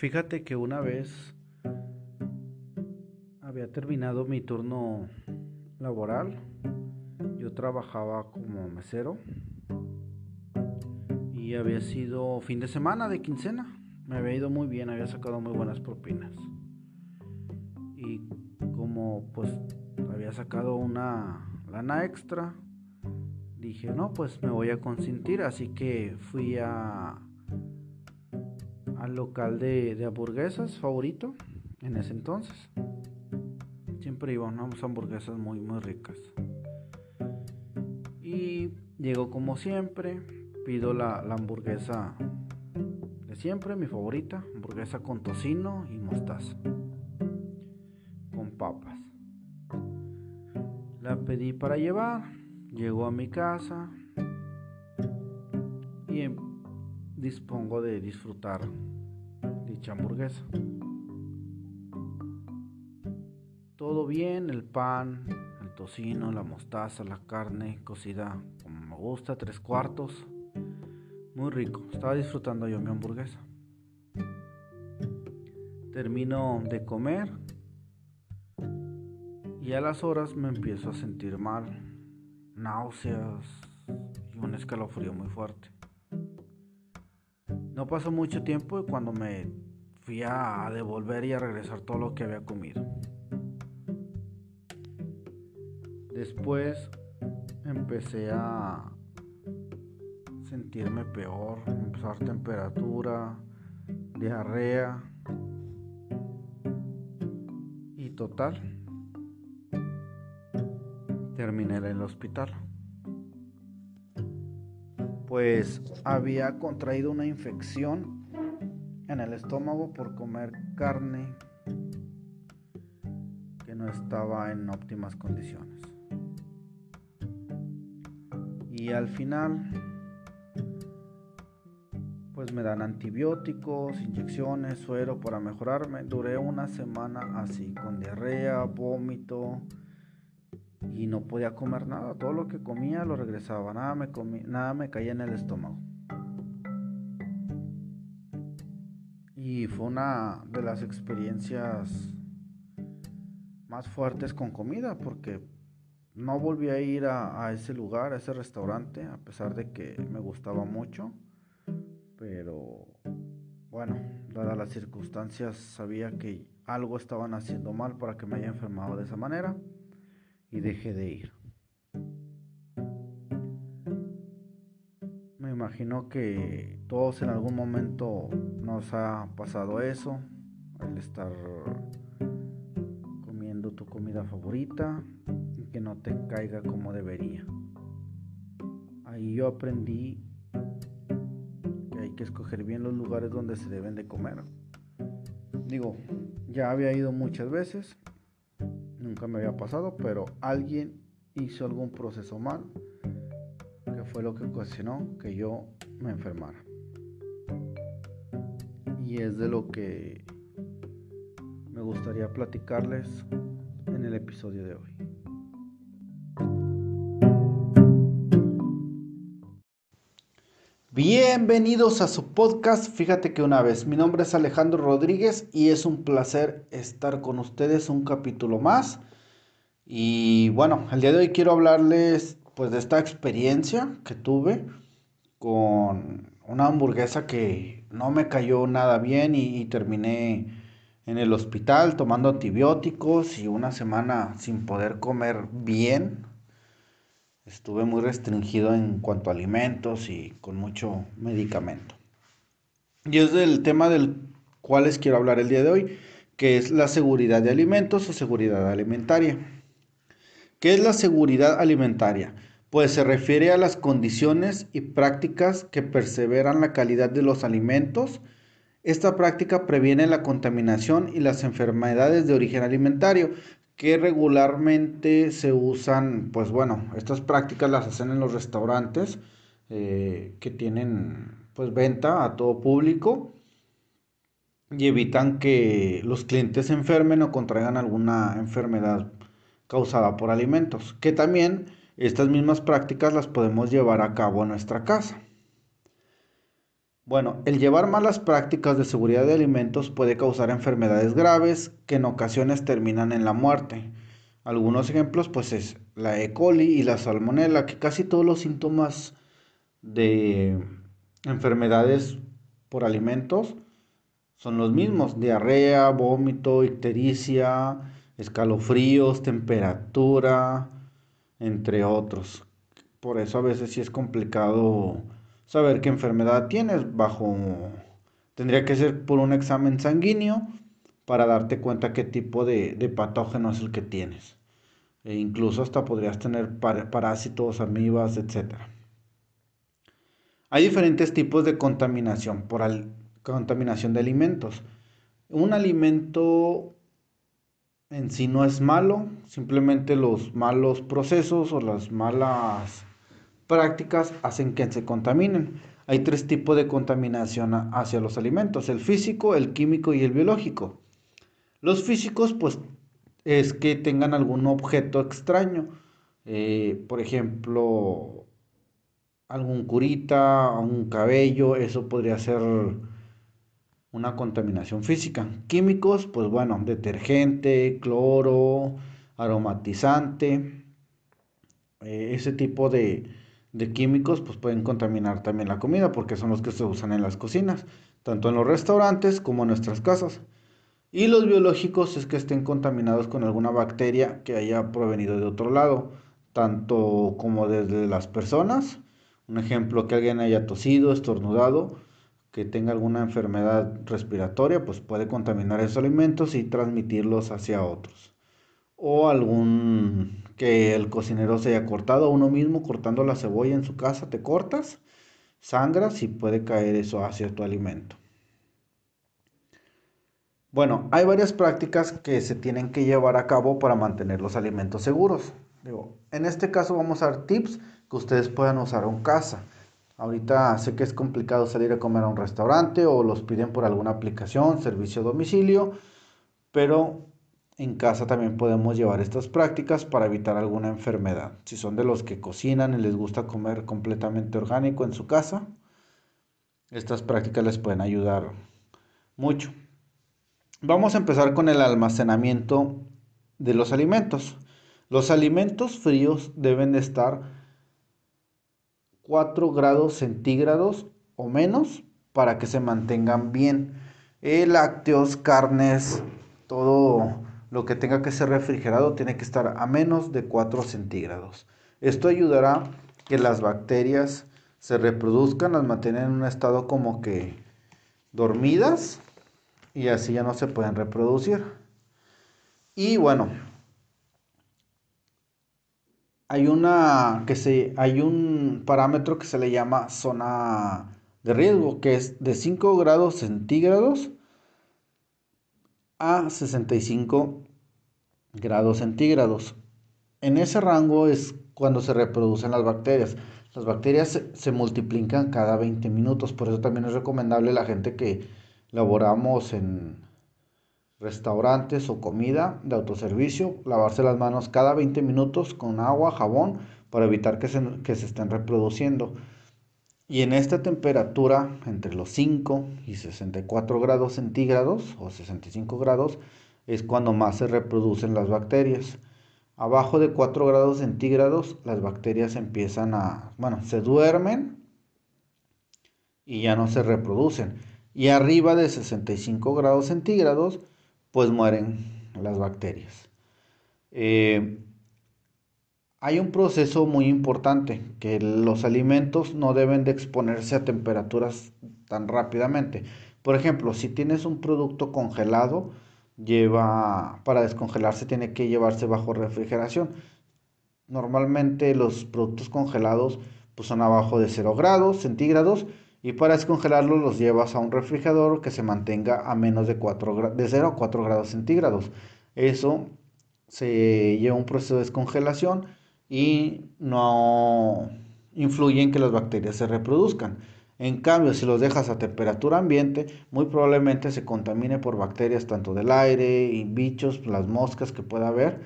Fíjate que una vez había terminado mi turno laboral. Yo trabajaba como mesero y había sido fin de semana de quincena. Me había ido muy bien, había sacado muy buenas propinas. Y como pues había sacado una lana extra, dije, no, pues me voy a consentir, así que fui a local de, hamburguesas favorito en ese entonces. Siempre iba a unas hamburguesas muy, muy ricas. Y llego como siempre, pido la, la hamburguesa de siempre, mi favorita, hamburguesa con tocino y mostaza, con papas. La pedí para llevar, llegó a mi casa y em, dispongo de disfrutar hamburguesa. Todo bien, el pan, el tocino, la mostaza, la carne cocida como me gusta, tres cuartos. Muy rico, estaba disfrutando yo mi hamburguesa. Termino de comer y a las horas me empiezo a sentir mal, náuseas y un escalofrío muy fuerte. No pasó mucho tiempo y cuando me fui a devolver y a regresar todo lo que había comido. Después empecé a sentirme peor, empezar temperatura, diarrea y total. Terminé en el hospital pues había contraído una infección en el estómago por comer carne que no estaba en óptimas condiciones. Y al final, pues me dan antibióticos, inyecciones, suero para mejorarme. Duré una semana así, con diarrea, vómito, y no podía comer nada. Todo lo que comía lo regresaba, nada me, nada me caía en el estómago. Y fue una de las experiencias más fuertes con comida porque no volví a ir a, a, ese lugar, a ese restaurante, a pesar de que me gustaba mucho. Pero bueno, dadas las circunstancias, sabía que algo estaban haciendo mal para que me haya enfermado de esa manera y dejé de ir. Imagino que todos en algún momento nos ha pasado eso, al estar comiendo tu comida favorita y que no te caiga como debería. Ahí yo aprendí que hay que escoger bien los lugares donde se deben de comer. Digo, ya había ido muchas veces, nunca me había pasado, pero alguien hizo algún proceso mal, fue lo que ocasionó que yo me enfermara. Y es de lo que me gustaría platicarles en el episodio de hoy. Bienvenidos a su podcast. Fíjate que una vez, mi nombre es Alejandro Rodríguez y es un placer estar con ustedes un capítulo más. Y bueno, el día de hoy quiero hablarles pues de esta experiencia que tuve con una hamburguesa que no me cayó nada bien y, terminé en el hospital tomando antibióticos y una semana sin poder comer bien estuve muy restringido en cuanto a alimentos y con mucho medicamento. Y es del tema del cual les quiero hablar el día de hoy, que es la seguridad de alimentos o seguridad alimentaria. ¿Qué es la seguridad alimentaria? Pues se refiere a las condiciones y prácticas que perseveran la calidad de los alimentos. Esta práctica previene la contaminación y las enfermedades de origen alimentario, que regularmente se usan, pues bueno, estas prácticas las hacen en los restaurantes eh, que tienen pues venta a todo público y evitan que los clientes se enfermen o contraigan alguna enfermedad causada por alimentos, que también estas mismas prácticas las podemos llevar a cabo en nuestra casa. Bueno, el llevar malas prácticas de seguridad de alimentos puede causar enfermedades graves que en ocasiones terminan en la muerte. Algunos ejemplos pues es la E. coli y la salmonella, que casi todos los síntomas de enfermedades por alimentos son los mismos, diarrea, vómito, ictericia, escalofríos, temperatura, entre otros. Por eso a veces sí es complicado saber qué enfermedad tienes bajo... Tendría que ser por un examen sanguíneo para darte cuenta qué tipo de, patógeno es el que tienes. E incluso hasta podrías tener parásitos, amibas, etc. Hay diferentes tipos de contaminación por contaminación de alimentos. Un alimento en sí no es malo, simplemente los malos procesos o las malas prácticas hacen que se contaminen. Hay tres tipos de contaminación hacia los alimentos, el físico, el químico y el biológico. Los físicos, pues, es que tengan algún objeto extraño, eh, por ejemplo, algún curita, un cabello, eso podría ser una contaminación física. Químicos, pues bueno, detergente, cloro, aromatizante, eh, ese tipo de, de químicos pues pueden contaminar también la comida porque son los que se usan en las cocinas, tanto en los restaurantes como en nuestras casas. Y los biológicos es que estén contaminados con alguna bacteria que haya provenido de otro lado, tanto como desde las personas, un ejemplo que alguien haya tosido, estornudado, que tenga alguna enfermedad respiratoria, pues puede contaminar esos alimentos y transmitirlos hacia otros. O algún que el cocinero se haya cortado uno mismo cortando la cebolla en su casa, te cortas, sangras y puede caer eso hacia tu alimento. Bueno, hay varias prácticas que se tienen que llevar a cabo para mantener los alimentos seguros. en este caso vamos a dar tips que ustedes puedan usar en casa. Ahorita sé que es complicado salir a comer a un restaurante o los piden por alguna aplicación, servicio a domicilio, pero en casa también podemos llevar estas prácticas para evitar alguna enfermedad. Si son de los que cocinan y les gusta comer completamente orgánico en su casa, estas prácticas les pueden ayudar mucho. Vamos a empezar con el almacenamiento de los alimentos. Los alimentos fríos deben de estar 4 grados centígrados o menos para que se mantengan bien. lácteos, carnes, todo lo que tenga que ser refrigerado tiene que estar a menos de 4 centígrados. Esto ayudará que las bacterias se reproduzcan, las mantienen en un estado como que dormidas y así ya no se pueden reproducir. Y bueno, hay una que se hay un parámetro que se le llama zona de riesgo que es de 5 grados centígrados a 65 grados centígrados. En ese rango es cuando se reproducen las bacterias. Las bacterias se, multiplican cada 20 minutos, por eso también es recomendable la gente que laboramos en restaurantes o comida de autoservicio, lavarse las manos cada 20 minutos con agua, jabón, para evitar que se, que se estén reproduciendo. Y en esta temperatura, entre los 5 y 64 grados centígrados o 65 grados, es cuando más se reproducen las bacterias. Abajo de 4 grados centígrados, las bacterias empiezan a, bueno, se duermen y ya no se reproducen. Y arriba de 65 grados centígrados, pues mueren las bacterias. Eh, hay un proceso muy importante, que los alimentos no deben de exponerse a temperaturas tan rápidamente. Por ejemplo, si tienes un producto congelado, lleva para descongelarse tiene que llevarse bajo refrigeración. Normalmente los productos congelados pues, son abajo de 0 grados centígrados y para descongelarlos los llevas a un refrigerador que se mantenga a menos de, 4, de 0 a 4 grados centígrados. Eso se lleva un proceso de descongelación y no influye en que las bacterias se reproduzcan. En cambio, si los dejas a temperatura ambiente, muy probablemente se contamine por bacterias tanto del aire y bichos, las moscas que pueda haber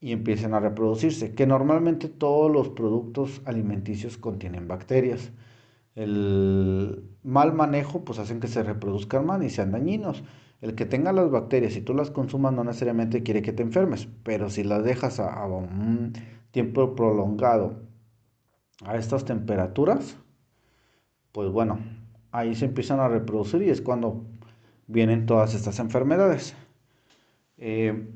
y empiecen a reproducirse, que normalmente todos los productos alimenticios contienen bacterias. El mal manejo pues hacen que se reproduzcan más y sean dañinos. El que tenga las bacterias y tú las consumas no necesariamente quiere que te enfermes, pero si las dejas a, un tiempo prolongado a estas temperaturas, pues bueno, ahí se empiezan a reproducir y es cuando vienen todas estas enfermedades. Eh,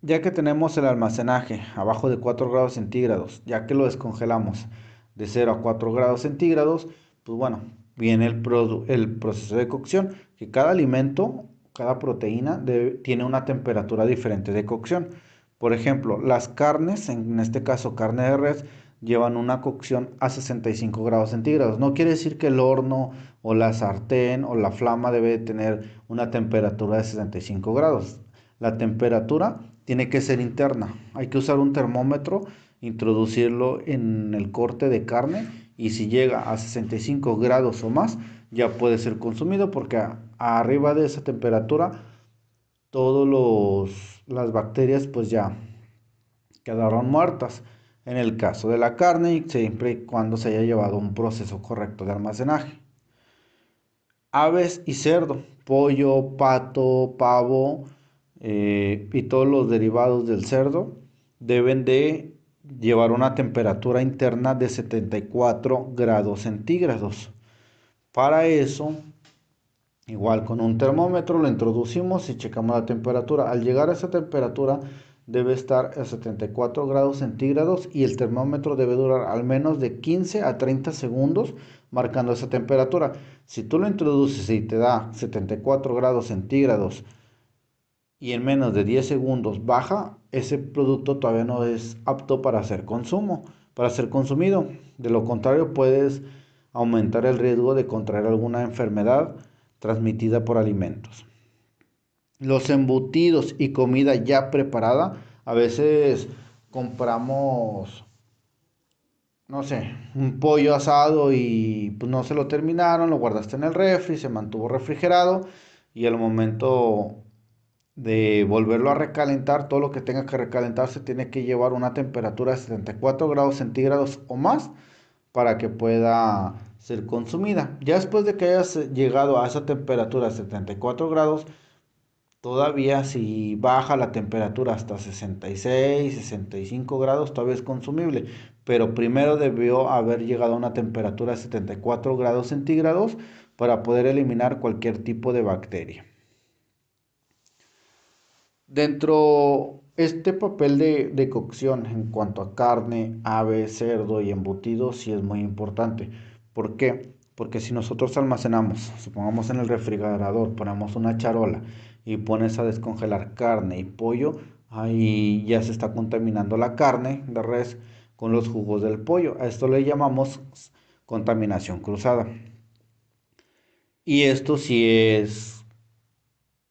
ya que tenemos el almacenaje abajo de 4 grados centígrados, ya que lo descongelamos de 0 a 4 grados centígrados, pues bueno, viene el, proceso de cocción, que cada alimento, cada proteína tiene una temperatura diferente de cocción. Por ejemplo, las carnes, en este caso carne de res, llevan una cocción a 65 grados centígrados. No quiere decir que el horno o la sartén o la flama debe tener una temperatura de 65 grados. La temperatura tiene que ser interna. Hay que usar un termómetro, introducirlo en el corte de carne y si llega a 65 grados o más ya puede ser consumido porque arriba de esa temperatura todas las bacterias pues ya quedaron muertas en el caso de la carne siempre y cuando se haya llevado un proceso correcto de almacenaje. Aves y cerdo, pollo, pato, pavo eh, y todos los derivados del cerdo deben de llevar una temperatura interna de 74 grados centígrados. Para eso, igual con un termómetro lo introducimos y checamos la temperatura. Al llegar a esa temperatura debe estar a 74 grados centígrados y el termómetro debe durar al menos de 15 a 30 segundos marcando esa temperatura. Si tú lo introduces y te da 74 grados centígrados y en menos de 10 segundos baja, ese producto todavía no es apto para ser consumo, para ser consumido. De lo contrario, puedes aumentar el riesgo de contraer alguna enfermedad transmitida por alimentos. Los embutidos y comida ya preparada, a veces compramos no sé, un pollo asado y pues no se lo terminaron, lo guardaste en el refri, se mantuvo refrigerado y al momento de volverlo a recalentar, todo lo que tenga que recalentarse tiene que llevar una temperatura de 74 grados centígrados o más para que pueda ser consumida. Ya después de que hayas llegado a esa temperatura de 74 grados, todavía si baja la temperatura hasta 66, 65 grados, todavía es consumible. Pero primero debió haber llegado a una temperatura de 74 grados centígrados para poder eliminar cualquier tipo de bacteria. Dentro este papel de, cocción en cuanto a carne, ave, cerdo y embutido sí es muy importante. ¿Por qué? Porque si nosotros almacenamos, supongamos en el refrigerador, ponemos una charola y pones a descongelar carne y pollo, ahí ya se está contaminando la carne de res con los jugos del pollo. A esto le llamamos contaminación cruzada. Y esto sí es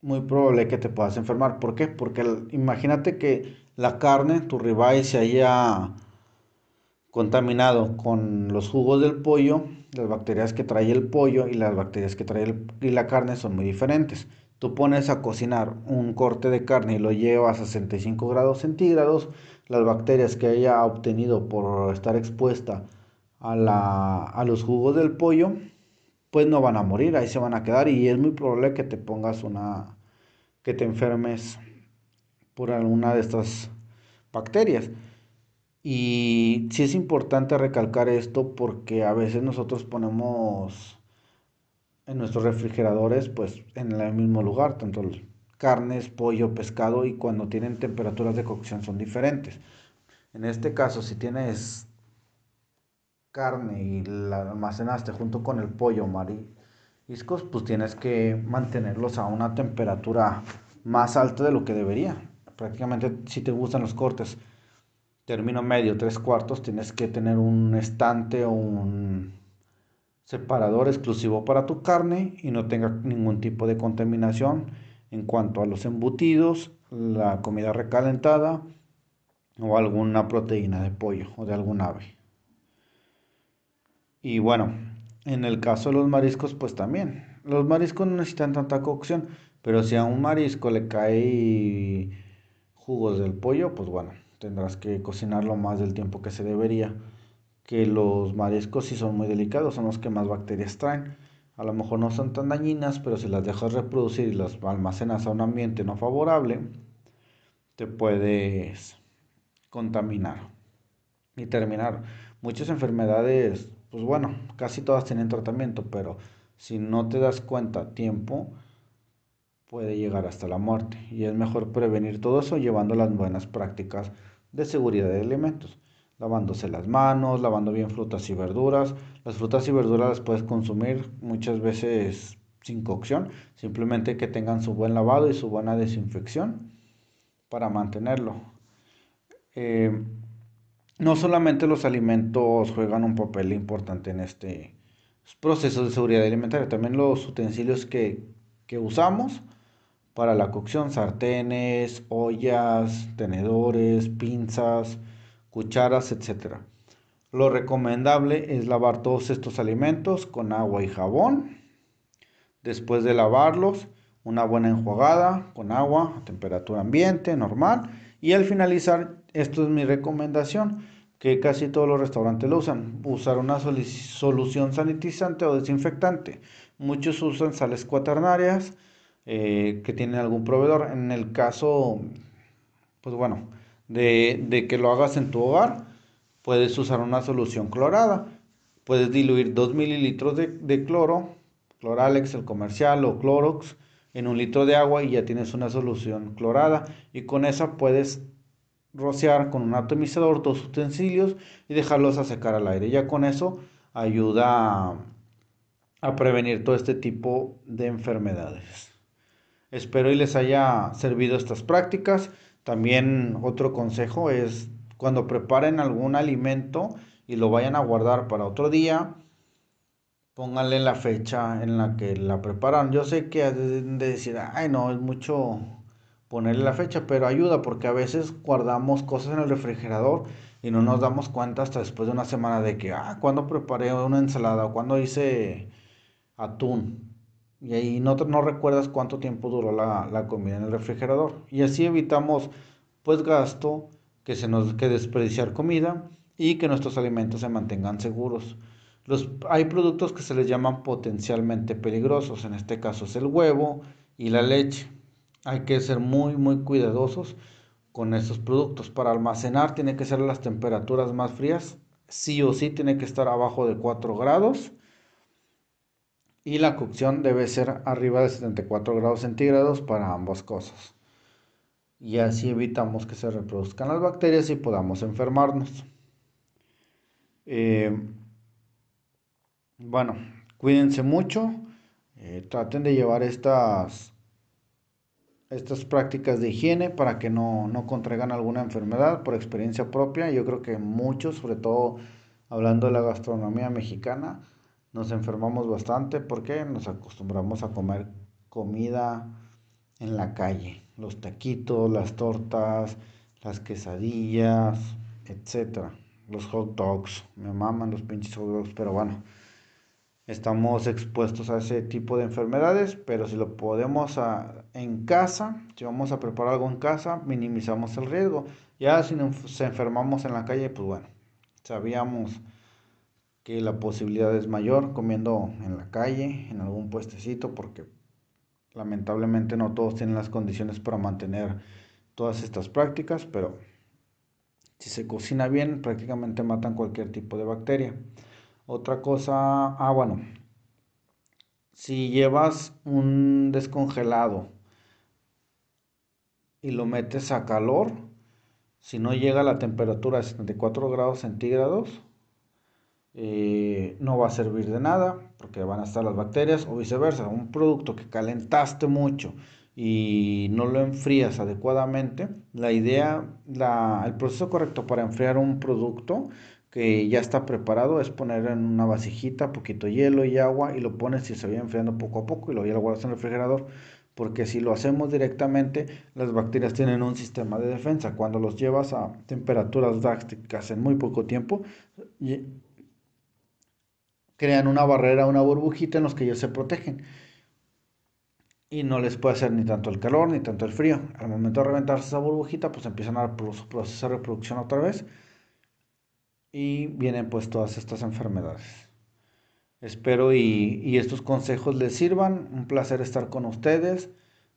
muy probable que te puedas enfermar. ¿Por qué? Porque imagínate que la carne, tu ribeye, se haya contaminado con los jugos del pollo, las bacterias que trae el pollo y las bacterias que trae y la carne son muy diferentes. Tú pones a cocinar un corte de carne y lo llevas a 65 grados centígrados, las bacterias que haya obtenido por estar expuesta a, la, a los jugos del pollo pues no van a morir, ahí se van a quedar y es muy probable que te pongas una, que te enfermes por alguna de estas bacterias. Y sí es importante recalcar esto porque a veces nosotros ponemos en nuestros refrigeradores pues en el mismo lugar, tanto carnes, pollo, pescado y cuando tienen temperaturas de cocción son diferentes. En este caso, si tienes carne y la almacenaste junto con el pollo mariscos, pues tienes que mantenerlos a una temperatura más alta de lo que debería. Prácticamente si te gustan los cortes término medio, tres cuartos, tienes que tener un estante o un separador exclusivo para tu carne y no tenga ningún tipo de contaminación en cuanto a los embutidos, la comida recalentada o alguna proteína de pollo o de algún ave. Y bueno, en el caso de los mariscos, pues también. Los mariscos no necesitan tanta cocción, pero si a un marisco le cae jugos del pollo, pues bueno, tendrás que cocinarlo más del tiempo que se debería. que los mariscos sí son muy delicados, son los que más bacterias traen. A lo mejor no son tan dañinas, pero si las dejas reproducir y las almacenas a un ambiente no favorable, te puedes contaminar y terminar. Muchas enfermedades, pues bueno, casi todas tienen tratamiento, pero si no te das cuenta tiempo, puede llegar hasta la muerte. Y es mejor prevenir todo eso llevando las buenas prácticas de seguridad de alimentos. Lavándose las manos, lavando bien frutas y verduras. Las frutas y verduras las puedes consumir muchas veces sin cocción, simplemente que tengan su buen lavado y su buena desinfección para mantenerlo. Eh, no solamente los alimentos juegan un papel importante en este proceso de seguridad alimentaria, también los utensilios que, que usamos para la cocción, sartenes, ollas, tenedores, pinzas, cucharas, etc. Lo recomendable es lavar todos estos alimentos con agua y jabón. Después de lavarlos, una buena enjuagada con agua a temperatura ambiente, normal. Y al finalizar, esto es mi recomendación, que casi todos los restaurantes lo usan, usar una solución sanitizante o desinfectante. Muchos usan sales cuaternarias eh, que tienen algún proveedor. En el caso, pues bueno, de, que lo hagas en tu hogar, puedes usar una solución clorada. Puedes diluir 2 mililitros de, de cloro, Cloralex, el comercial o Clorox, en un litro de agua y ya tienes una solución clorada. Y con esa puedes rociar con un atomizador dos utensilios y dejarlos a secar al aire. Ya con eso ayuda a prevenir todo este tipo de enfermedades. Espero y les haya servido estas prácticas. También otro consejo es cuando preparen algún alimento y lo vayan a guardar para otro día, pónganle la fecha en la que la preparan. Yo sé que de decir, ay no, es mucho ponerle la fecha, pero ayuda porque a veces guardamos cosas en el refrigerador y no nos damos cuenta hasta después de una semana de que, ah, cuando preparé una ensalada o cuando hice atún. Y ahí no, no recuerdas cuánto tiempo duró la, comida en el refrigerador. Y así evitamos pues gasto, que se nos que desperdiciar comida y que nuestros alimentos se mantengan seguros. Los, hay productos que se les llaman potencialmente peligrosos, en este caso es el huevo y la leche. Hay que ser muy muy cuidadosos con estos productos. Para almacenar tiene que ser las temperaturas más frías, sí o sí tiene que estar abajo de 4 grados y la cocción debe ser arriba de 74 grados centígrados para ambas cosas. Y así evitamos que se reproduzcan las bacterias y podamos enfermarnos. Eh, bueno, cuídense mucho. Eh, traten de llevar estas, estas prácticas de higiene para que no, no contraigan alguna enfermedad por experiencia propia. Yo creo que muchos, sobre todo hablando de la gastronomía mexicana, nos enfermamos bastante porque nos acostumbramos a comer comida en la calle, los taquitos, las tortas, las quesadillas, etcétera, los hot dogs, me maman los pinches hot dogs, pero bueno, estamos expuestos a ese tipo de enfermedades, pero si lo podemos en casa, si vamos a preparar algo en casa, minimizamos el riesgo. Ya si nos enfermamos en la calle, pues bueno, sabíamos que la posibilidad es mayor comiendo en la calle, en algún puestecito, porque lamentablemente no todos tienen las condiciones para mantener todas estas prácticas, pero si se cocina bien, prácticamente matan cualquier tipo de bacteria. Otra cosa, ah, bueno, si llevas un descongelado y lo metes a calor, si no llega a la temperatura de 74 grados centígrados, eh, no va a servir de nada porque van a estar las bacterias o viceversa. Un producto que calentaste mucho y no lo enfrías adecuadamente, la idea, la, el proceso correcto para enfriar un producto que ya está preparado es poner en una vasijita poquito hielo y agua y lo pones y se va enfriando poco a poco y luego ya lo guardas en el refrigerador porque si lo hacemos directamente las bacterias tienen un sistema de defensa cuando los llevas a temperaturas drásticas en muy poco tiempo crean una barrera, una burbujita en los que ellos se protegen. Y no les puede hacer ni tanto el calor ni tanto el frío. Al momento de reventarse esa burbujita, pues empiezan a su proceso de reproducción otra vez. y vienen pues todas estas enfermedades. Espero y, y estos consejos les sirvan. Un placer estar con ustedes.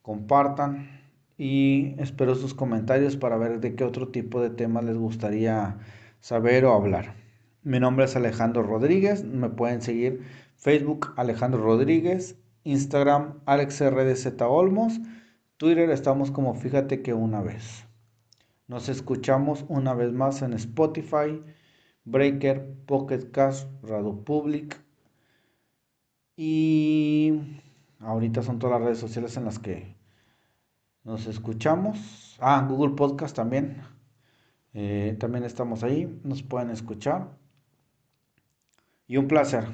Compartan y espero sus comentarios para ver de qué otro tipo de temas les gustaría saber o hablar. Mi nombre es Alejandro Rodríguez. Me pueden seguir Facebook Alejandro Rodríguez, Instagram AlexRDZ Olmos, Twitter estamos como fíjate que una vez. Nos escuchamos una vez más en Spotify, Breaker, Pocket Cast, Radio Public. Y ahorita son todas las redes sociales en las que nos escuchamos. Ah, Google Podcast también. Eh, también estamos ahí. Nos pueden escuchar. Y un placer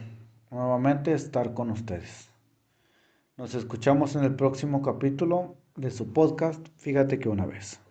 nuevamente estar con ustedes. Nos escuchamos en el próximo capítulo de su podcast. Fíjate que una vez.